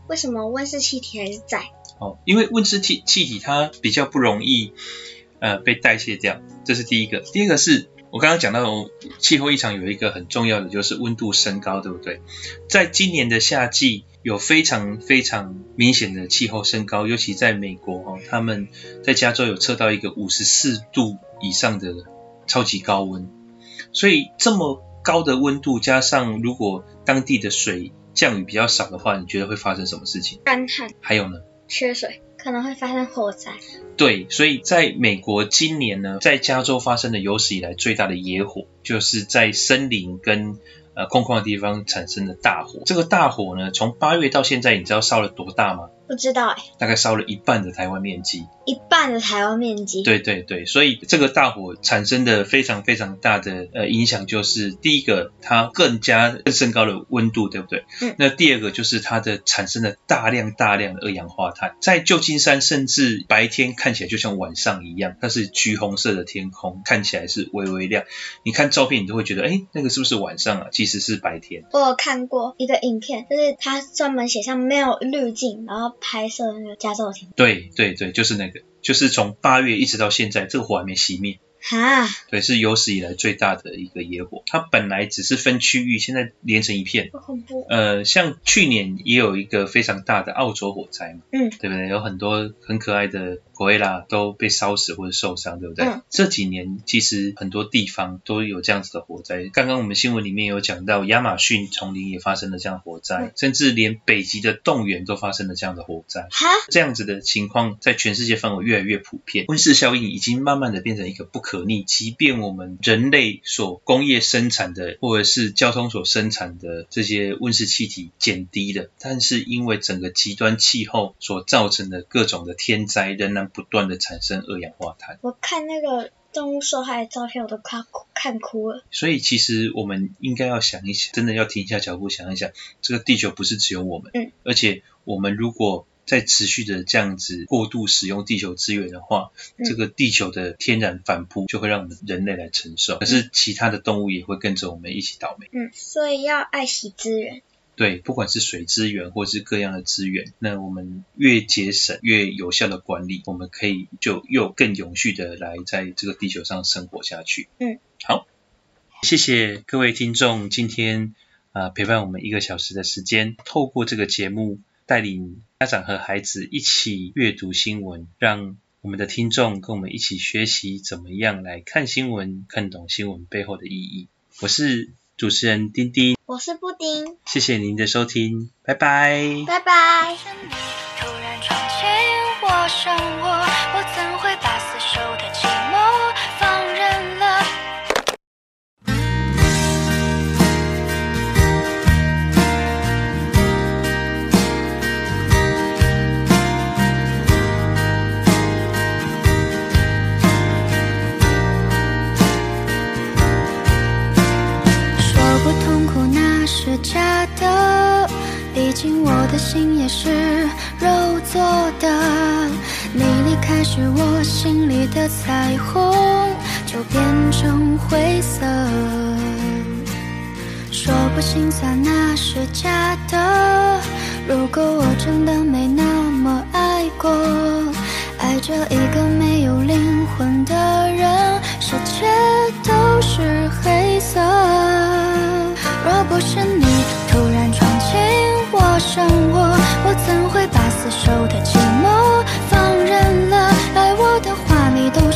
为什么温室气体还是在？
哦，因为温室气气体它比较不容易呃被代谢掉，这是第一个。第二个是我刚刚讲到气候异常有一个很重要的就是温度升高，对不对？在今年的夏季有非常非常明显的气候升高，尤其在美国哦，他们在加州有测到一个五十四度以上的超级高温，所以这么。高的温度加上如果当地的水降雨比较少的话，你觉得会发生什么事情？
干旱。
还有呢？
缺水，可能会发生火灾。
对，所以在美国今年呢，在加州发生的有史以来最大的野火，就是在森林跟呃空旷的地方产生的大火。这个大火呢，从八月到现在，你知道烧了多大吗？
不知道哎，
大概烧了一半的台湾面积，
一半的台湾面积。
对对对，所以这个大火产生的非常非常大的呃影响，就是第一个它更加更升高的温度，对不对？
嗯。
那第二个就是它的产生了大量大量的二氧化碳，在旧金山甚至白天看起来就像晚上一样，它是橘红色的天空，看起来是微微亮。你看照片，你都会觉得，哎，那个是不是晚上啊？其实是白天。
我有看过一个影片，就是它专门写上没有滤镜，然后。拍摄那个加州的天，
对对对，就是那个，就是从八月一直到现在，这个火还没熄灭。
哈，
对，是有史以来最大的一个野火。它本来只是分区域，现在连成一片。
好恐怖。
呃，像去年也有一个非常大的澳洲火灾嘛，
嗯，
对不对？有很多很可爱的。古埃拉都被烧死或者受伤，对不对？
嗯。
这几年其实很多地方都有这样子的火灾。刚刚我们新闻里面有讲到，亚马逊丛林也发生了这样的火灾，嗯，甚至连北极的冻原都发生了这样的火灾。
哈，
这样子的情况在全世界范围越来越普遍。温室效应已经慢慢的变成一个不可逆，即便我们人类所工业生产的或者是交通所生产的这些温室气体减低了，但是因为整个极端气候所造成的各种的天灾仍然。不断的产生二氧化碳，
我看那个动物受害的照片，我都看哭看哭了。
所以其实我们应该要想一想，真的要停下脚步想一想，这个地球不是只有我们，
嗯，
而且我们如果在持续的这样子过度使用地球资源的话，
嗯、
这个地球的天然反扑就会让我们人类来承受，可是其他的动物也会跟着我们一起倒霉。
嗯，所以要爱惜资源。
对，不管是水资源或是各样的资源，那我们越节省越有效的管理，我们可以就又更永续的来在这个地球上生活下去。
嗯，
好，谢谢各位听众今天啊、呃、陪伴我们一个小时的时间，透过这个节目带领家长和孩子一起阅读新闻，让我们的听众跟我们一起学习怎么样来看新闻，看懂新闻背后的意义。我是主持人丁丁。
我是布丁，
谢谢您的收听，拜拜，
拜拜。
突然闯进我生活，我怎会把开始，我心里的彩虹就变成灰色。说不心酸那是假的，如果我真的没那么爱过，爱着一个没有灵魂的人，世界都是黑色。若不是你突然闯进我生活，我怎会把死守的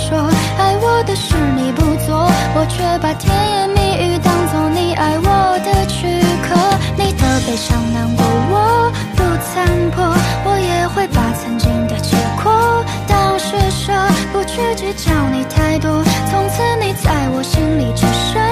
说，爱我的事你不做，我却把甜言蜜语当做你爱我的躯壳。你的悲伤难过我不参破，我也会把曾经的结果当施舍，不去计较你太多。从此你在我心里只剩。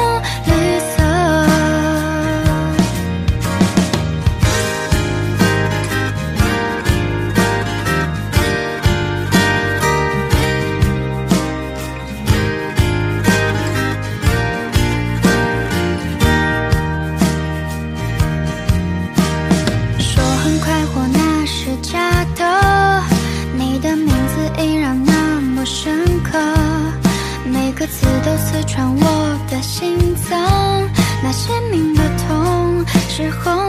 时候